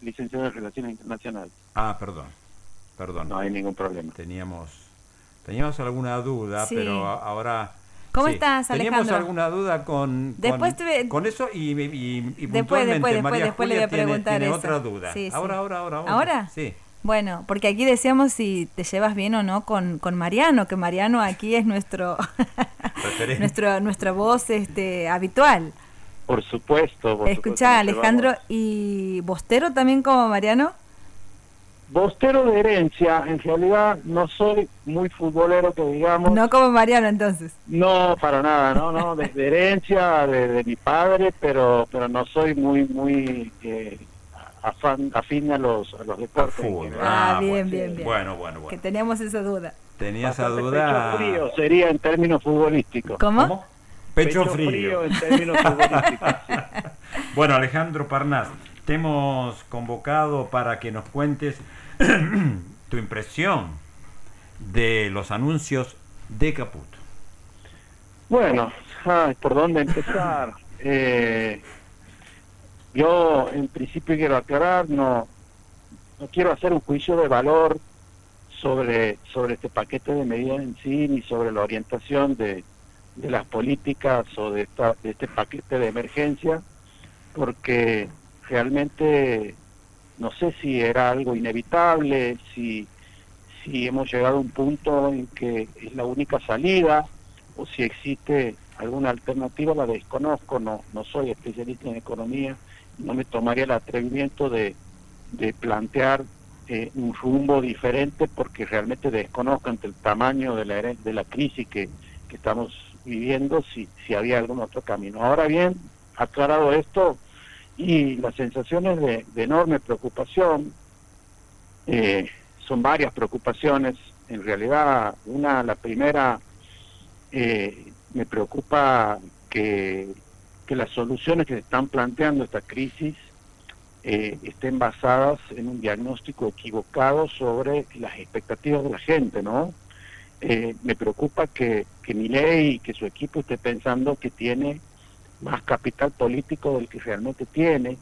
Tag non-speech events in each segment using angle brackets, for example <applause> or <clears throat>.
licenciado en Relaciones Internacionales. Ah, perdón, perdón. No hay ningún problema. Teníamos, teníamos alguna duda, Sí. pero ahora... ¿Cómo sí, estás, Teníamos Alejandro? alguna duda con, Después con, te- con eso y, y, y Después, puntualmente después, después, María después le voy a preguntar tiene, tiene eso. otra duda. Sí, sí. Ahora, ahora, ahora, ahora. ¿Ahora? Sí. Bueno, porque aquí decíamos si te llevas bien o no con, con Mariano, que Mariano aquí es nuestro <laughs> <laughs> nuestro nuestra voz este habitual. Por supuesto. por Escucha, supuesto, Alejandro, vamos. ¿y Bostero también como Mariano? Bostero de herencia, en realidad no soy muy futbolero que digamos. No como Mariano entonces. No, para nada, no, no, de, de herencia de, de mi padre, pero pero no soy muy muy eh, afán, afín a los, a los deportes. fútbol. Ah, bien, bueno. bien, bien. Bueno, bueno, Que bueno. teníamos esa duda. Tenía esa duda. Frío sería en términos futbolísticos. ¿Cómo? Pecho, frío. en términos futbolísticos. sí. <laughs> Bueno, Alejandro Parnas, te hemos convocado para que nos cuentes <clears throat> tu impresión de los anuncios de Caputo. Bueno, ay, ¿por dónde empezar? <laughs> Eh, yo en principio quiero aclarar, no, no quiero hacer un juicio de valor sobre, sobre este paquete de medidas en sí, ni sobre la orientación de, de las políticas o de, esta, de este paquete de emergencia, porque realmente no sé si era algo inevitable, si, si hemos llegado a un punto en que es la única salida, o si existe alguna alternativa, la desconozco, no, no soy especialista en economía, no me tomaría el atrevimiento de, de plantear eh, un rumbo diferente porque realmente desconozco ante el tamaño de la, de la crisis que, que estamos viviendo si, si había algún otro camino. Ahora bien, aclarado esto, y las sensaciones de, enorme preocupación, eh, son varias preocupaciones, en realidad una, la primera, eh, me preocupa que, que las soluciones que se están planteando esta crisis eh, estén basadas en un diagnóstico equivocado sobre las expectativas de la gente, ¿no? Eh, me preocupa que, que Milei y que su equipo esté pensando que tiene más capital político del que realmente tiene,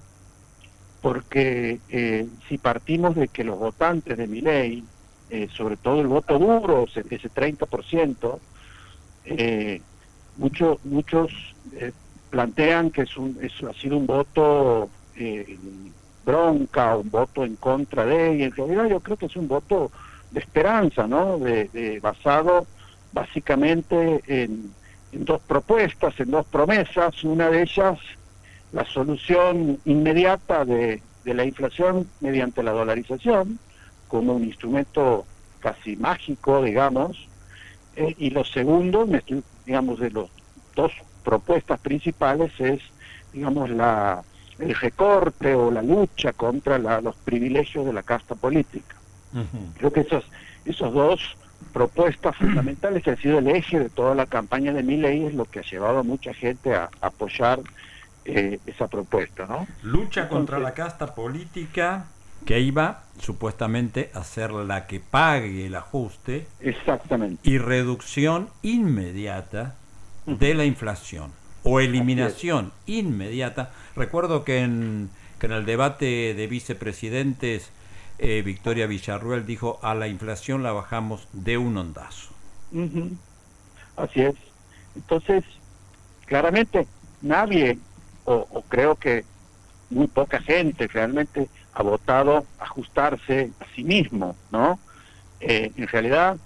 porque eh, si partimos de que los votantes de Milei, eh, sobre todo el voto duro, ese, ese 30%, eh, muchos muchos eh, plantean que es un, ha sido un voto eh, bronca, un voto en contra de, y en realidad yo creo que es un voto de esperanza, ¿no? De, basado básicamente en, dos propuestas, en dos promesas, una de ellas la solución inmediata de, la inflación mediante la dolarización, como un instrumento casi mágico, digamos, eh, y lo segundo, digamos, de las dos propuestas principales es, digamos, la, el recorte o la lucha contra la- los privilegios de la casta política. Creo que esas, esos dos propuestas fundamentales que han sido el eje de toda la campaña de mi ley es lo que ha llevado a mucha gente a, apoyar eh, esa propuesta, ¿no? Lucha contra la casta política que iba supuestamente a ser la que pague el ajuste Exactamente. y reducción inmediata de la inflación o eliminación inmediata. Recuerdo que en, que en el debate de vicepresidentes eh, Victoria Villarruel dijo a la inflación la bajamos de un ondazo. Así es. Entonces, claramente nadie, o, o creo que muy poca gente realmente ha votado ajustarse a sí mismo, ¿no? Eh, en realidad,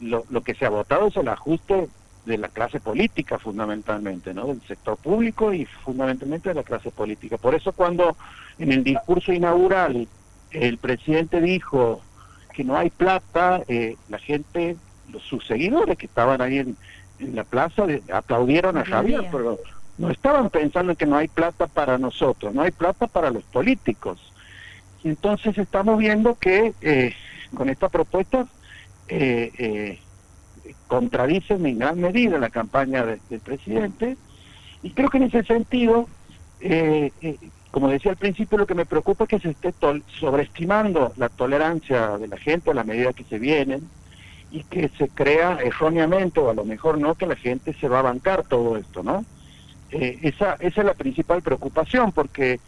lo, lo que se ha votado es el ajuste de la clase política fundamentalmente, ¿no? Del sector público y fundamentalmente de la clase política. Por eso cuando en el discurso inaugural el presidente dijo que no hay plata, eh, la gente, los, sus seguidores que estaban ahí en, en la plaza de- aplaudieron a Javier, pero no estaban pensando en que no hay plata para nosotros, no hay plata para los políticos. Y entonces estamos viendo que eh, con esta propuesta eh, eh, contradicen en gran medida la campaña de- del presidente y creo que en ese sentido, eh, eh, como decía al principio, lo que me preocupa es que se esté sobreestimando la tolerancia de la gente a la medida que se vienen y que se crea erróneamente, o a lo mejor no, que la gente se va a bancar todo esto, ¿no? Eh, esa, esa es la principal preocupación, porque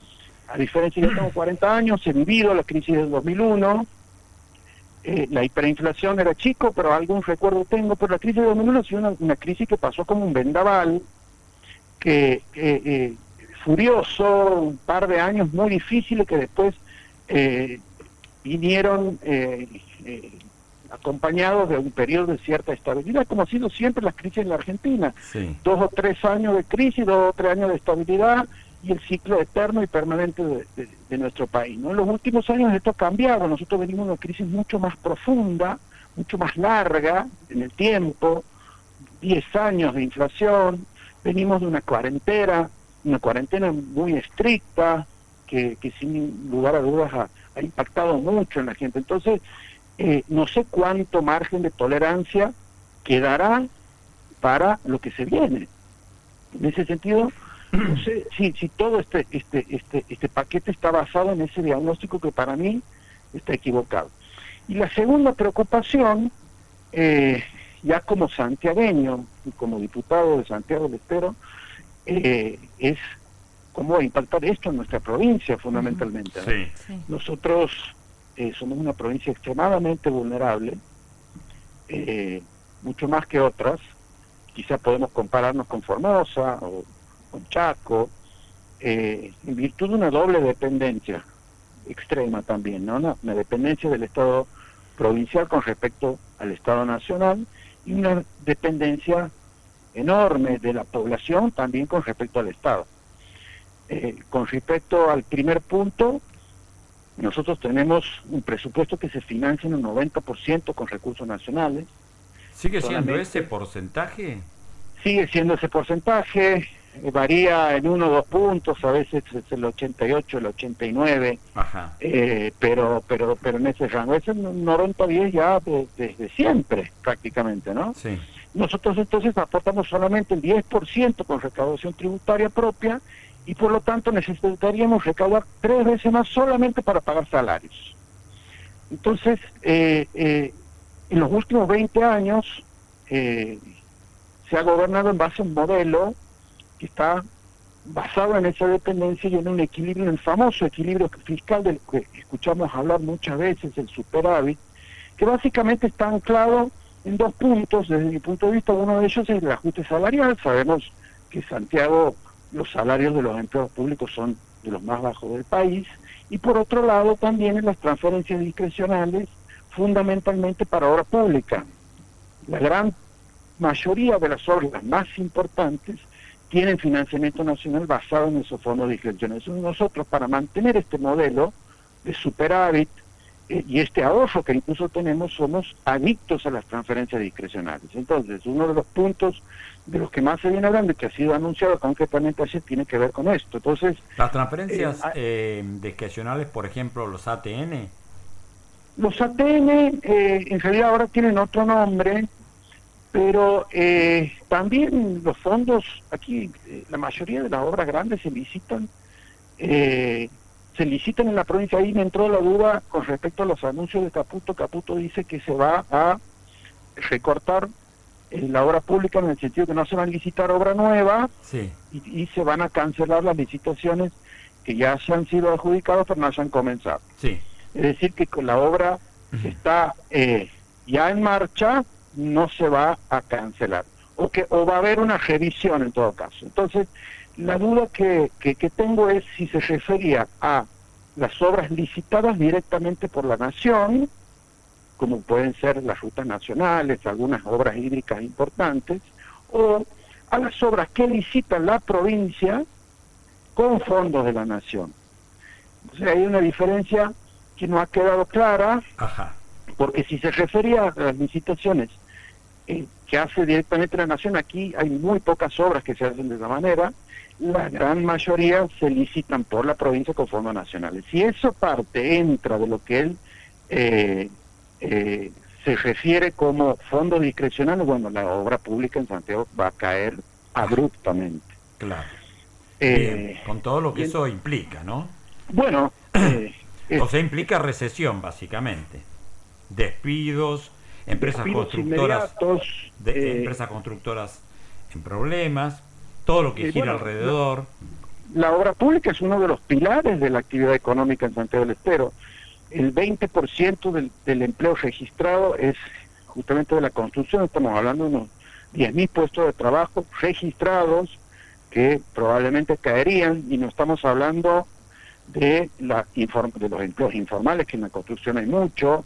a diferencia, yo tengo 40 años, he vivido la crisis del 2001, eh, la hiperinflación era chico, pero algún recuerdo tengo, pero la crisis del 2001 ha sido una, una crisis que pasó como un vendaval, que eh, furioso, un par de años muy difíciles que después eh, vinieron eh, eh, acompañados de un periodo de cierta estabilidad, como ha sido siempre las crisis en la Argentina. Dos o tres años de crisis, dos o tres años de estabilidad y el ciclo eterno y permanente de, nuestro país. ¿no? En los últimos años esto ha cambiado, nosotros venimos de una crisis mucho más profunda, mucho más larga en el tiempo, 10 años de inflación, venimos de una cuarentena, una cuarentena muy estricta, que, que sin lugar a dudas ha, ha impactado mucho en la gente. Entonces, eh, no sé cuánto margen de tolerancia quedará para lo que se viene. En ese sentido, no sé <clears throat> si, si todo este, este, este, este paquete está basado en ese diagnóstico que para mí está equivocado. Y la segunda preocupación, eh, ya como santiagueño y como diputado de Santiago del Estero, eh, es cómo va a impactar esto en nuestra provincia fundamentalmente. Nosotros eh, somos una provincia extremadamente vulnerable, eh, mucho más que otras. Quizá podemos compararnos con Formosa o con Chaco, eh, en virtud de una doble dependencia extrema también, ¿no? Una, una dependencia del Estado provincial con respecto al Estado nacional y una dependencia enorme de la población también con respecto al Estado. Eh, con respecto al primer punto, nosotros tenemos un presupuesto que se financia en un 90% con recursos nacionales. ¿Sigue siendo ese porcentaje? Sigue siendo ese porcentaje, eh, varía en uno o dos puntos, a veces es el 88, el 89, Ajá. Eh, pero pero pero en ese rango, es el 90-10 ya desde siempre prácticamente, ¿no? Sí. Nosotros entonces aportamos solamente el 10% con recaudación tributaria propia y por lo tanto necesitaríamos recaudar tres veces más solamente para pagar salarios. Entonces, eh, eh, en los últimos 20 años eh, se ha gobernado en base a un modelo que está basado en esa dependencia y en un equilibrio, en el famoso equilibrio fiscal del que escuchamos hablar muchas veces, el superávit, que básicamente está anclado en dos puntos, desde mi punto de vista, uno de ellos es el ajuste salarial, sabemos que Santiago los salarios de los empleados públicos son de los más bajos del país, y por otro lado también en las transferencias discrecionales, fundamentalmente para obra pública. La gran mayoría de las obras más importantes tienen financiamiento nacional basado en esos fondos discrecionales. Nosotros, para mantener este modelo de superávit y este ahorro que incluso tenemos, somos adictos a las transferencias discrecionales. Entonces, uno de los puntos de los que más se viene hablando y que ha sido anunciado concretamente ayer tiene que ver con esto. Entonces, las transferencias eh, eh, discrecionales, por ejemplo, los ATN. Los ATN eh, en realidad ahora tienen otro nombre, pero eh, también los fondos, aquí la mayoría de las obras grandes se licitan, se licitan en la provincia. Ahí me entró la duda con respecto a los anuncios de Caputo. Caputo dice que se va a recortar la obra pública en el sentido que no se van a licitar obra nueva y, se van a cancelar las licitaciones que ya se han sido adjudicadas pero no se han comenzado. Sí. Es decir, que con la obra está eh, ya en marcha, no se va a cancelar. O, que, o va a haber una revisión en todo caso. Entonces, la duda que, que, que tengo es si se refería a las obras licitadas directamente por la nación, como pueden ser las rutas nacionales, algunas obras hídricas importantes, o a las obras que licita la provincia con fondos de la nación. O sea, hay una diferencia que no ha quedado clara, porque si se refería a las licitaciones eh, que hace directamente la nación, aquí hay muy pocas obras que se hacen de esa manera, la gran mayoría se licitan por la provincia con fondos nacionales. Si eso parte, entra de lo que él eh, eh, se refiere como fondo discrecional, bueno, la obra pública en Santiago va a caer abruptamente. Claro. Eh, con todo lo que eso implica, ¿no? Bueno, <clears throat> eh, o sea, implica recesión, básicamente. Despidos, empresas constructoras, de, empresas constructoras en problemas, todo lo que gira alrededor. la obra pública es uno de los pilares de la actividad económica en Santiago del Estero. El 20% del, del empleo registrado es justamente de la construcción, estamos hablando de unos 10.000 puestos de trabajo registrados que probablemente caerían y no estamos hablando de, la de los empleos informales, que en la construcción hay mucho,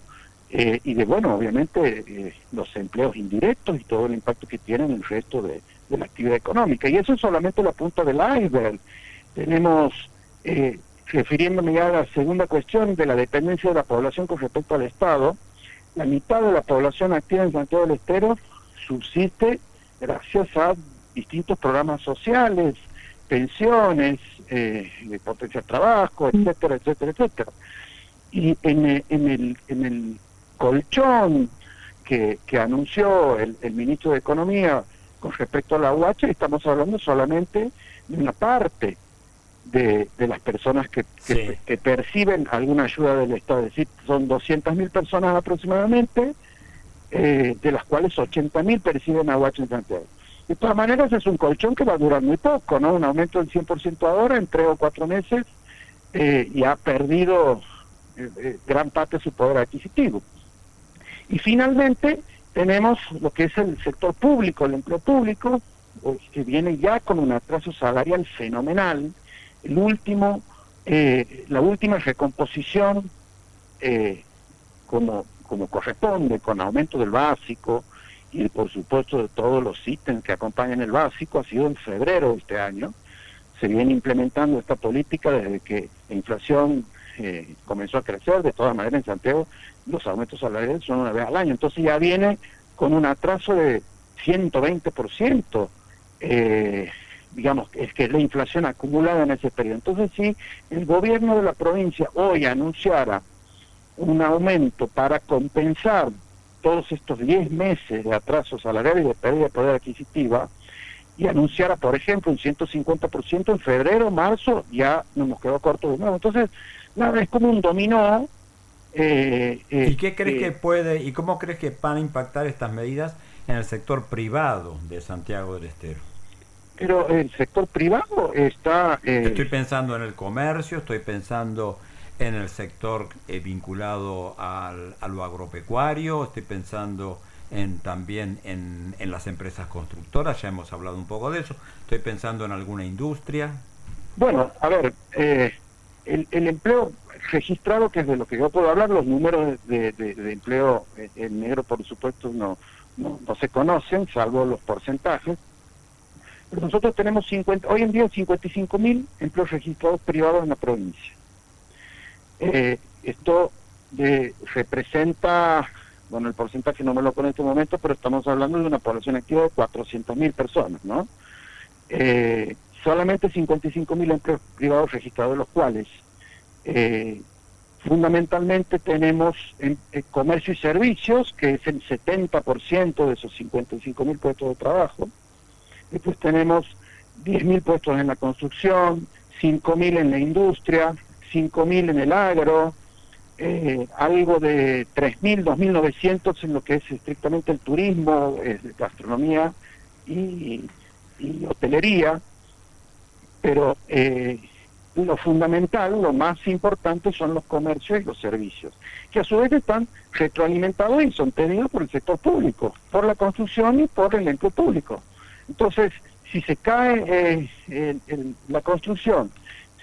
eh, y de, bueno, obviamente eh, los empleos indirectos y todo el impacto que tienen en el resto de, la actividad económica. Y eso es solamente la punta del iceberg. Tenemos, eh, refiriéndome ya a la segunda cuestión de la dependencia de la población con respecto al Estado, la mitad de la población activa en Santiago del Estero subsiste gracias a distintos programas sociales, pensiones, eh, de potencia trabajo, etcétera, etcétera, etcétera. Y en, en, el, en el colchón que, que anunció el, el, ministro de Economía con respecto a la UH, estamos hablando solamente de una parte de, de las personas que, que, perciben alguna ayuda del Estado. Es decir, son 200.000 personas aproximadamente, eh, de las cuales 80.000 perciben UH en Santiago. De todas maneras, es un colchón que va a durar muy poco, ¿no? Un aumento del 100% ahora en tres o cuatro meses eh, y ha perdido eh, gran parte de su poder adquisitivo. Y finalmente tenemos lo que es el sector público, el empleo público, pues, que viene ya con un atraso salarial fenomenal. El último, la última recomposición, como, como corresponde, con aumento del básico, y por supuesto de todos los ítems que acompañan el básico ha sido en febrero de este año. Se viene implementando esta política desde que la inflación eh, comenzó a crecer. De todas maneras, en Santiago los aumentos salariales son una vez al año. Entonces ya viene con un atraso de 120%. Eh, digamos, es que la inflación acumulada en ese periodo. Entonces, si el gobierno de la provincia hoy anunciara un aumento para compensar todos estos 10 meses de atraso salarial y de pérdida de poder adquisitiva y anunciara, por ejemplo, un 150% en febrero, marzo, ya nos quedó corto de nuevo. Entonces, nada, es como un dominó. Eh, ¿Y qué crees que puede, y cómo crees que van a impactar estas medidas en el sector privado de Santiago del Estero? Pero el sector privado está... Eh, estoy pensando en el comercio, estoy pensando en el sector eh, vinculado al, a lo agropecuario, estoy pensando en, también en, en, las empresas constructoras, ya hemos hablado un poco de eso, estoy pensando en alguna industria. Bueno, a ver, eh, el, el, empleo registrado, que es de lo que yo puedo hablar, los números de, empleo en negro, por supuesto, no, no, no, se conocen, salvo los porcentajes. Pero nosotros tenemos 50, hoy en día 55 mil empleos registrados privados en la provincia. Eh, esto de, representa, bueno, el porcentaje no me lo pone en este momento, pero estamos hablando de una población activa de 400 mil personas, ¿no? Eh, solamente 55 mil empleos privados registrados, de los cuales eh, fundamentalmente tenemos en, comercio y servicios, que es el 70% de esos 55 mil puestos de trabajo. Después tenemos 10 mil puestos en la construcción, 5 mil en la industria, 5.000 en el agro, eh, algo de 3.000, 2.900 en lo que es estrictamente el turismo, gastronomía y, hotelería, pero eh, lo fundamental, lo más importante son los comercios y los servicios, que a su vez están retroalimentados y son tenidos por el sector público, por la construcción y por el empleo público. Entonces, si se cae eh, la construcción,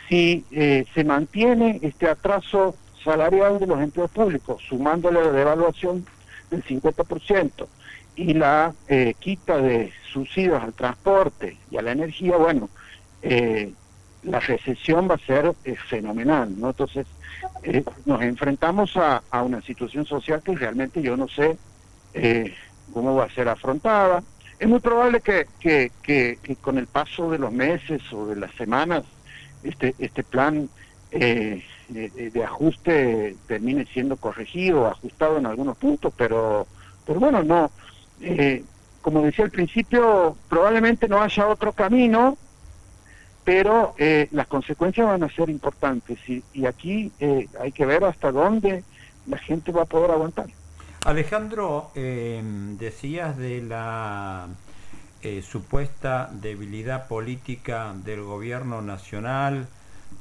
si eh, se mantiene este atraso salarial de los empleos públicos, sumándole la devaluación del 50% y la eh, quita de subsidios al transporte y a la energía, bueno, eh, la recesión va a ser fenomenal, ¿no? Entonces, nos enfrentamos a, una situación social que realmente yo no sé cómo va a ser afrontada. Es muy probable que, con el paso de los meses o de las semanas este, este plan eh, de, ajuste termine siendo corregido, ajustado en algunos puntos, pero, pero bueno, no. Eh, como decía al principio, probablemente no haya otro camino, pero eh, las consecuencias van a ser importantes y, y aquí hay que ver hasta dónde la gente va a poder aguantar. Alejandro, decías de la eh, supuesta debilidad política del gobierno nacional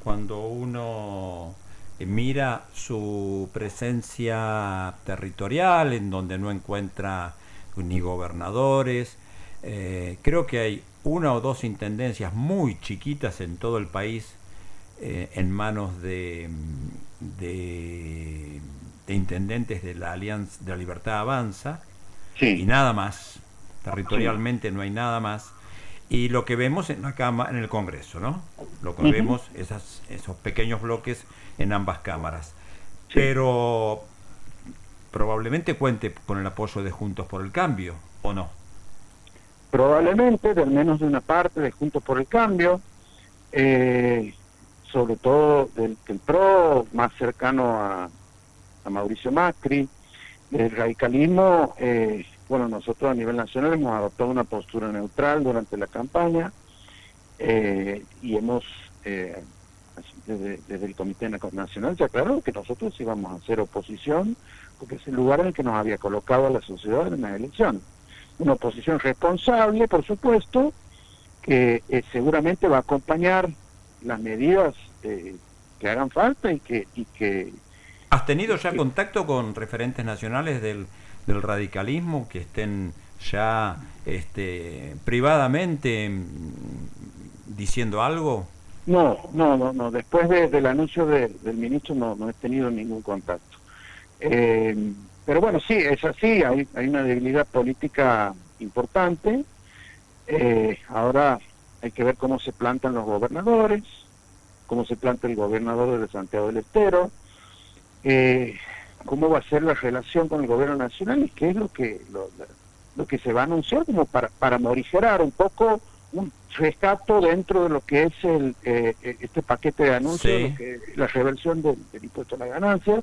cuando uno eh, mira su presencia territorial en donde no encuentra ni gobernadores. Eh, creo que hay una o dos intendencias muy chiquitas en todo el país en manos de, de, intendentes de la Alianza de la Libertad Avanza y nada más. Territorialmente no hay nada más. Y lo que vemos en la cama, en el Congreso, ¿no? Lo que vemos esas, esos pequeños bloques en ambas cámaras. Pero probablemente cuente con el apoyo de Juntos por el Cambio, ¿o no? Probablemente, de al menos de una parte de Juntos por el Cambio, eh, sobre todo del, del, PRO, más cercano a, a Mauricio Macri, el radicalismo, eh, bueno, nosotros a nivel nacional hemos adoptado una postura neutral durante la campaña eh, y hemos, eh, desde, el Comité Nacional se aclaró que nosotros íbamos a hacer oposición porque es el lugar en el que nos había colocado a la sociedad en la elección. Una oposición responsable, por supuesto, que seguramente va a acompañar las medidas que hagan falta y que, y que ¿Has tenido ya contacto con referentes nacionales del, del radicalismo que estén ya este, privadamente mm, diciendo algo? No, no, no, no. Después del anuncio del ministro no, no he tenido ningún contacto. Eh, pero bueno, sí, es así, hay, hay una debilidad política importante. Eh, ahora hay que ver cómo se plantan los gobernadores, cómo se planta el gobernador de Santiago del Estero, eh, cómo va a ser la relación con el gobierno nacional y qué es lo que lo, que se va a anunciar como para, para morigerar un poco un rescato dentro de lo que es el eh, este paquete de anuncios, la reversión del, impuesto a la ganancia,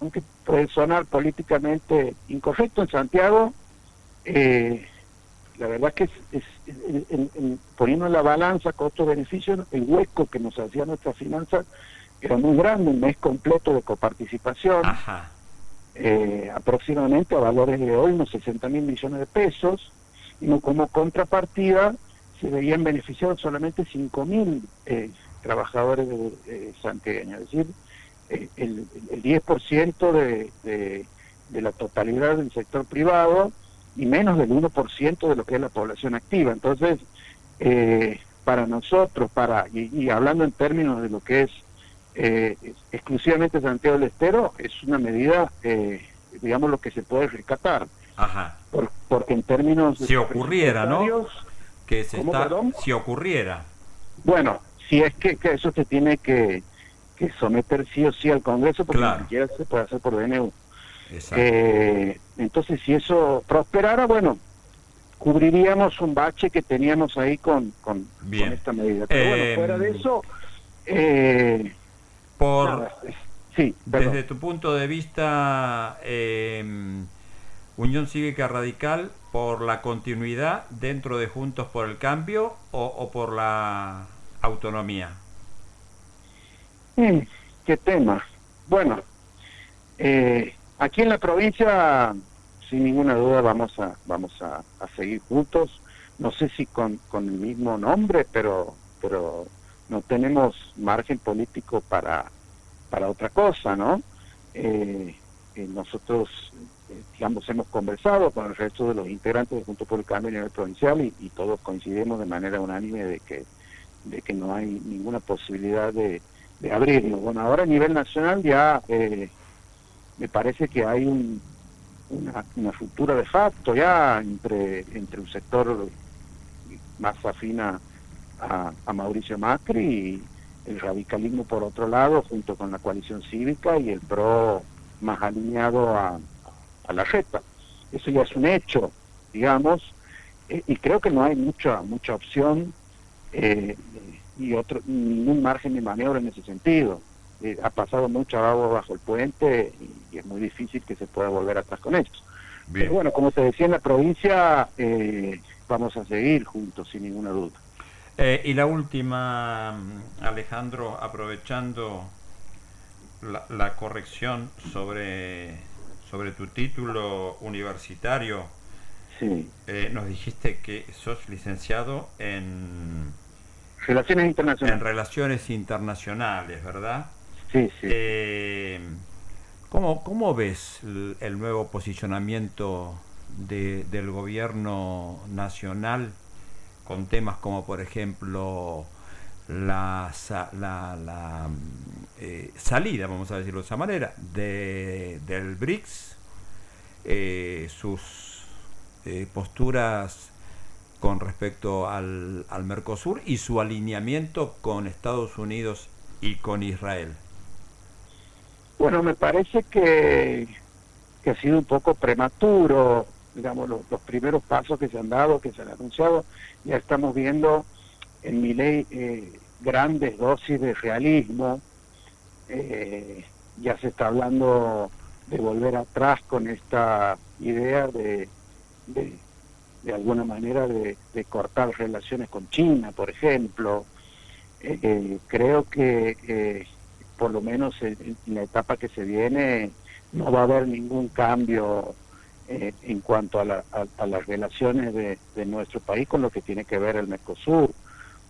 aunque puede sonar políticamente incorrecto en Santiago, eh, la verdad que es, poniendo en la balanza costo-beneficio, el hueco que nos hacía nuestra finanzas era muy grande, un mes completo de coparticipación, eh, aproximadamente a valores de hoy unos 60 mil millones de pesos, y como contrapartida se veían beneficiados solamente 5 mil eh, trabajadores de, santiagueños, es decir, eh, el, el 10% de, de, de la totalidad del sector privado y menos del 1% de lo que es la población activa. Entonces, para nosotros, para y, hablando en términos de lo que es eh, exclusivamente Santiago del Estero es una medida, eh, digamos, lo que se puede rescatar. Ajá. porque en términos... Si ocurriera, ¿no? Que se está, si ocurriera. Bueno, si es que, eso se tiene que, que, someter sí o sí al Congreso, porque ni siquiera se puede hacer por DNU. Eh, entonces, si eso prosperara, bueno, cubriríamos un bache que teníamos ahí con, con, esta medida. Pero bueno, fuera de eso... Eh, por, sí, desde tu punto de vista, eh, Unión Cívica Radical, por la continuidad dentro de Juntos por el Cambio o, por la autonomía? ¿Qué tema? Bueno, eh, aquí en la provincia, sin ninguna duda, vamos a, vamos a, seguir juntos. No sé si con, con el mismo nombre, pero, pero no tenemos margen político para, para otra cosa, ¿no? Eh, eh nosotros, eh, digamos, hemos conversado con el resto de los integrantes de Junto por el Cambio a nivel provincial y, todos coincidimos de manera unánime de que, de que no hay ninguna posibilidad de, de abrirlo. Bueno, ahora a nivel nacional ya eh, me parece que hay un, una, una ruptura de facto ya entre, entre un sector más afina a, Mauricio Macri y el radicalismo por otro lado, junto con la coalición cívica y el PRO más alineado a, la reta. Eso ya es un hecho, digamos, eh, y creo que no hay mucha mucha opción eh, y otro ningún margen de maniobra en ese sentido. Eh, ha pasado mucha agua bajo el puente y, es muy difícil que se pueda volver atrás con esto. Pero bueno, como te decía, en la provincia vamos a seguir juntos, sin ninguna duda. Eh, y la última, Alejandro, aprovechando la, corrección sobre, sobre tu título universitario, Sí. Eh, nos dijiste que sos licenciado en, Relaciones internacionales. en relaciones internacionales, ¿verdad? Sí, sí. Eh, ¿cómo, ¿Cómo ves el, el nuevo posicionamiento de- del gobierno nacional con temas como, por ejemplo, la, la, la, eh, salida, vamos a decirlo de esa manera, de, del BRICS, eh, sus eh, posturas con respecto al, al Mercosur y su alineamiento con Estados Unidos y con Israel. Bueno, me parece que, que ha sido un poco prematuro, digamos, los, los primeros pasos que se han dado, que se han anunciado, ya estamos viendo en mi ley eh, grandes dosis de realismo, eh, ya se está hablando de volver atrás con esta idea de, de, de alguna manera de, de cortar relaciones con China, por ejemplo. Eh, eh, creo que eh, por lo menos en, la etapa que se viene no va a haber ningún cambio eh, en cuanto a, la- a- las relaciones de, de nuestro país con lo que tiene que ver el Mercosur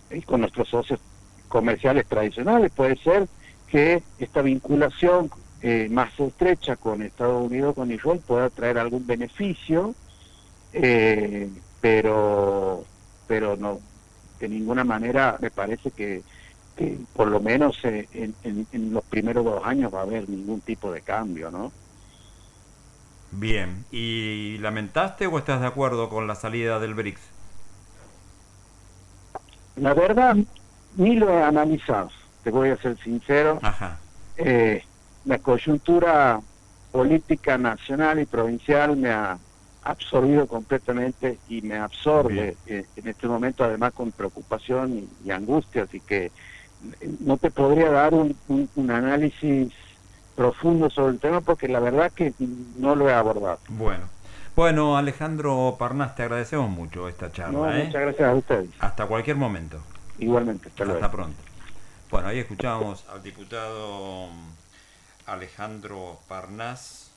y con nuestros socios comerciales tradicionales. Puede ser que esta vinculación más estrecha con Estados Unidos, con Israel, pueda traer algún beneficio, eh, pero, pero no, de ninguna manera me parece que, que por lo menos eh, en, en- en los primeros dos años va a haber ningún tipo de cambio, ¿no? Bien, ¿y lamentaste o estás de acuerdo con la salida del BRICS? La verdad, ni lo he analizado, te voy a ser sincero. Ajá, Eh, la coyuntura política nacional y provincial me ha absorbido completamente y me absorbe eh, en este momento además con preocupación y, y angustia, así que no te podría dar un, un- un análisis profundo sobre el tema porque la verdad que no lo he abordado. bueno. Bueno, Alejandro Parnas, te agradecemos mucho esta charla. No, ¿eh? Muchas gracias a ustedes. Hasta cualquier momento. Igualmente, hasta luego. Hasta pronto. Bueno, ahí escuchamos al diputado Alejandro Parnas